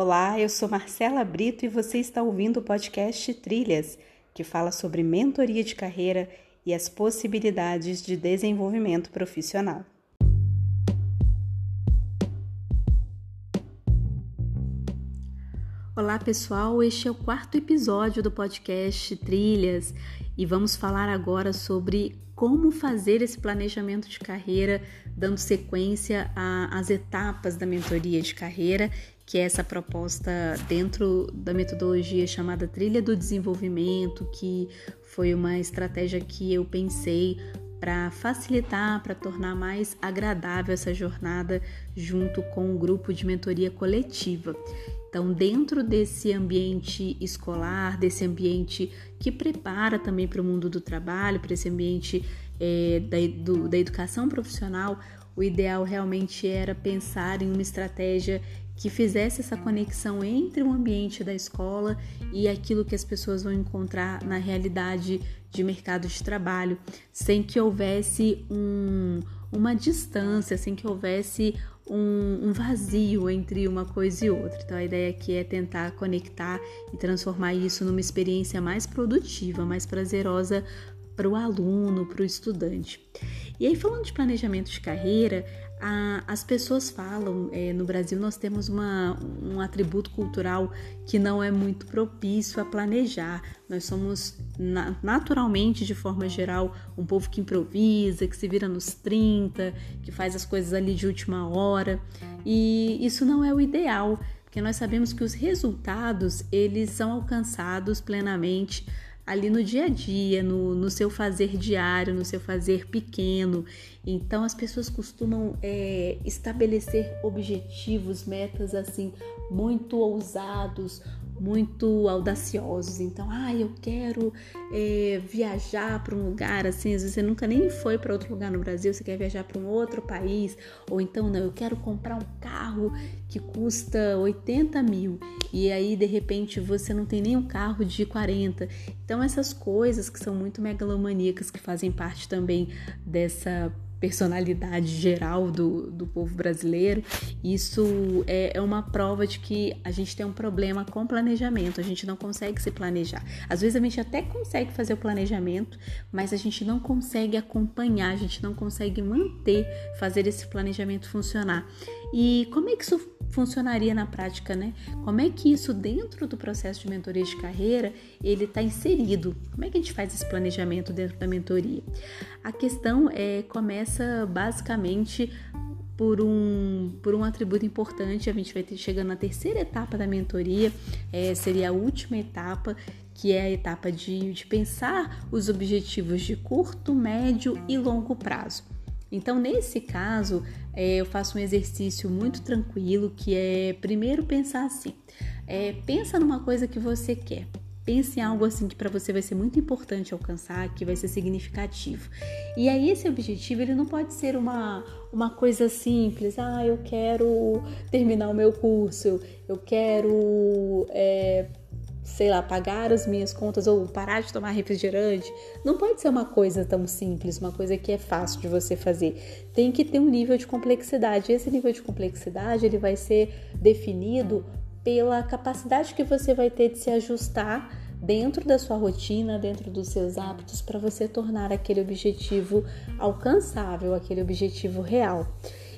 Olá, eu sou Marcela Brito e você está ouvindo o podcast Trilhas, que fala sobre mentoria de carreira e as possibilidades de desenvolvimento profissional. Olá pessoal, este é o quarto episódio do podcast Trilhas e vamos falar agora sobre como fazer esse planejamento de carreira, dando sequência às etapas da mentoria de carreira, que é essa proposta dentro da metodologia chamada Trilha do Desenvolvimento, que foi uma estratégia que eu pensei para facilitar, para tornar mais agradável essa jornada junto com o grupo de mentoria coletiva. Então, dentro desse ambiente escolar, desse ambiente que prepara também para o mundo do trabalho, para esse ambiente é, da, do, da educação profissional, o ideal realmente era pensar em uma estratégia que fizesse essa conexão entre o ambiente da escola e aquilo que as pessoas vão encontrar na realidade de mercado de trabalho, sem que houvesse um, uma distância, sem que houvesse um, um, vazio entre uma coisa e outra. Então a ideia aqui é tentar conectar e transformar isso numa experiência mais produtiva, mais prazerosa para o aluno, para o estudante. E aí, falando de planejamento de carreira, a, as pessoas falam, é, no Brasil nós temos uma, um atributo cultural que não é muito propício a planejar. Nós somos na, naturalmente, de forma geral, um povo que improvisa, que se vira nos 30, que faz as coisas ali de última hora. E isso não é o ideal, porque nós sabemos que os resultados eles são alcançados plenamente ali no dia a dia, no, no seu fazer diário, no seu fazer pequeno. Então as pessoas costumam é, estabelecer objetivos, metas assim muito ousados, muito audaciosos. Então, ah, eu quero é, viajar para um lugar assim, às vezes você nunca nem foi para outro lugar no Brasil, você quer viajar para um outro país, ou então, não, eu quero comprar um carro que custa 80 mil e aí de repente você não tem nem um carro de 40. Então, essas coisas que são muito megalomaníacas que fazem parte também dessa personalidade geral do, do povo brasileiro, isso é, é, uma prova de que a gente tem um problema com planejamento, a gente não consegue se planejar. Às vezes a gente até consegue fazer o planejamento, mas a gente não consegue acompanhar, a gente não consegue manter, fazer esse planejamento funcionar. E como é que isso funcionaria na prática, né? Como é que isso dentro do processo de mentoria de carreira ele está inserido? Como é que a gente faz esse planejamento dentro da mentoria? A questão é começa basicamente por um, por um atributo importante. A gente vai ter chegando na terceira etapa da mentoria, é, seria a última etapa, que é a etapa de, de pensar os objetivos de curto, médio e longo prazo. Então, nesse caso, é, eu faço um exercício muito tranquilo que é primeiro pensar assim: é, pensa numa coisa que você quer. Pense em algo assim que para você vai ser muito importante alcançar, que vai ser significativo. E aí esse objetivo ele não pode ser uma, uma coisa simples. Ah, eu quero terminar o meu curso, eu quero é, sei lá, pagar as minhas contas ou parar de tomar refrigerante, não pode ser uma coisa tão simples, uma coisa que é fácil de você fazer. Tem que ter um nível de complexidade. Esse nível de complexidade ele vai ser definido pela capacidade que você vai ter de se ajustar dentro da sua rotina, dentro dos seus hábitos, para você tornar aquele objetivo alcançável, aquele objetivo real.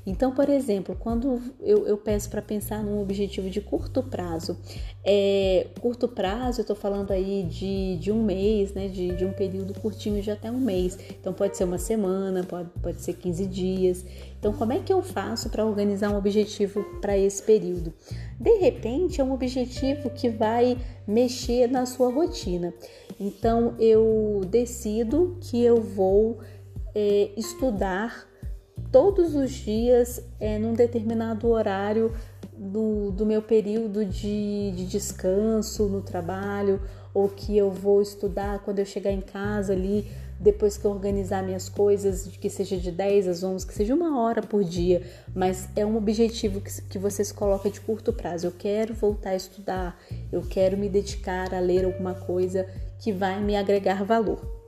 Então, por exemplo, quando eu, eu peço para pensar num objetivo de curto prazo, é, curto prazo, eu estou falando aí de, de um mês, né, de, de um período curtinho de até um mês. Então, pode ser uma semana, pode, pode ser 15 dias. Então, como é que eu faço para organizar um objetivo para esse período? De repente, é um objetivo que vai mexer na sua rotina. Então, eu decido que eu vou é, estudar todos os dias é, num determinado horário do, do meu período de, de descanso no trabalho, ou que eu vou estudar quando eu chegar em casa ali, depois que eu organizar minhas coisas, que seja de 10 às 11, que seja uma hora por dia, mas é um objetivo que, que você coloca de curto prazo. Eu quero voltar a estudar, eu quero me dedicar a ler alguma coisa que vai me agregar valor.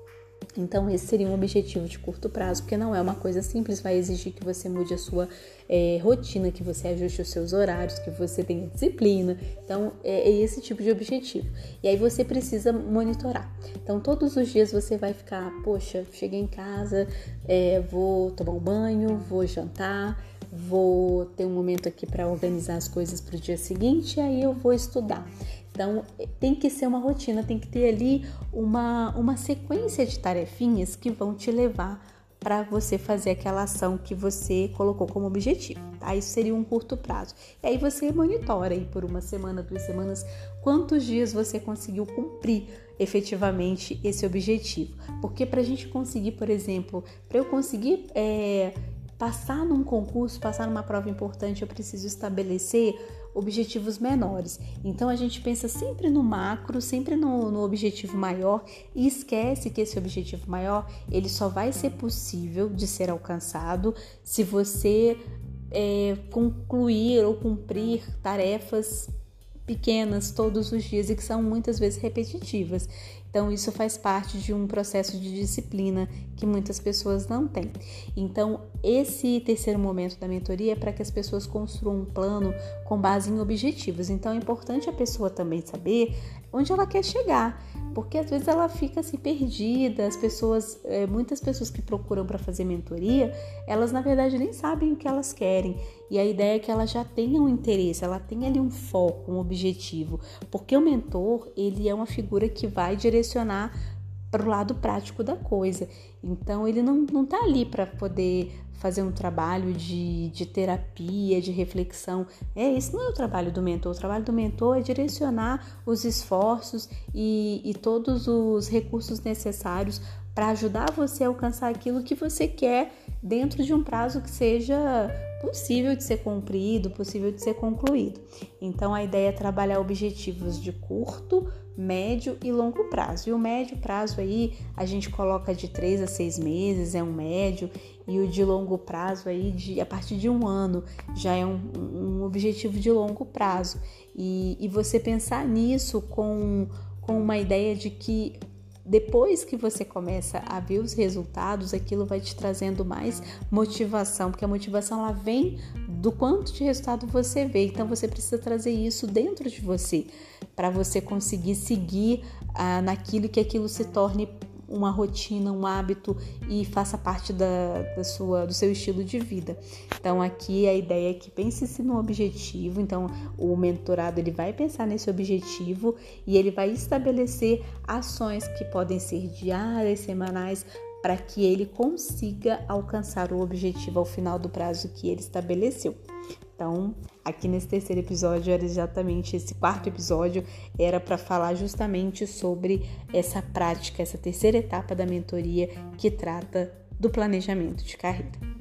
Então, esse seria um objetivo de curto prazo, porque não é uma coisa simples, vai exigir que você mude a sua é, rotina, que você ajuste os seus horários, que você tenha disciplina. Então, é, é, esse tipo de objetivo. E aí você precisa monitorar. Então, todos os dias você vai ficar, poxa, cheguei em casa, é, vou tomar um banho, vou jantar, vou ter um momento aqui para organizar as coisas para o dia seguinte, e aí eu vou estudar. Então, tem que ser uma rotina, tem que ter ali uma, uma sequência de tarefinhas que vão te levar para você fazer aquela ação que você colocou como objetivo, tá? Isso seria um curto prazo. E aí você monitora aí por uma semana, duas semanas, quantos dias você conseguiu cumprir efetivamente esse objetivo. Porque para a gente conseguir, por exemplo, para eu conseguir é, passar num concurso, passar numa prova importante, eu preciso estabelecer objetivos menores. Então a gente pensa sempre no macro, sempre no, no, objetivo maior e esquece que esse objetivo maior ele só vai ser possível de ser alcançado se você é, concluir ou cumprir tarefas pequenas todos os dias e que são muitas vezes repetitivas. Então, isso faz parte de um processo de disciplina que muitas pessoas não têm. Então, esse terceiro momento da mentoria é para que as pessoas construam um plano com base em objetivos. Então, é importante a pessoa também saber onde ela quer chegar, porque às vezes ela fica assim perdida. As pessoas, é, muitas pessoas que procuram para fazer mentoria, elas na verdade nem sabem o que elas querem. E a ideia é que ela já tenha um interesse, ela tenha ali um foco, um objetivo, porque o mentor ele é uma figura que vai direcionar para o lado prático da coisa. Então ele não, não tá ali para poder fazer um trabalho de, de terapia, de reflexão. É, esse não é o trabalho do mentor. O trabalho do mentor é direcionar os esforços e, e todos os recursos necessários para ajudar você a alcançar aquilo que você quer dentro de um prazo que seja possível de ser cumprido, possível de ser concluído. Então a ideia é trabalhar objetivos de curto, médio e longo prazo. E o médio prazo aí a gente coloca de 3 a 6 meses, é um médio, e o de longo prazo aí de a partir de um ano já é um, um objetivo de longo prazo. E, e você pensar nisso com, com uma ideia de que depois que você começa a ver os resultados, aquilo vai te trazendo mais motivação, porque a motivação ela vem do quanto de resultado você vê. Então você precisa trazer isso dentro de você para você conseguir seguir ah, naquilo que aquilo se torne uma rotina, um hábito e faça parte da, da, sua, do seu estilo de vida. Então aqui a ideia é que pense-se no objetivo. Então o mentorado ele vai pensar nesse objetivo e ele vai estabelecer ações que podem ser diárias, semanais, para que ele consiga alcançar o objetivo ao final do prazo que ele estabeleceu. Então, aqui nesse terceiro episódio era exatamente esse quarto episódio era para falar justamente sobre essa prática, essa terceira etapa da mentoria que trata do planejamento de carreira.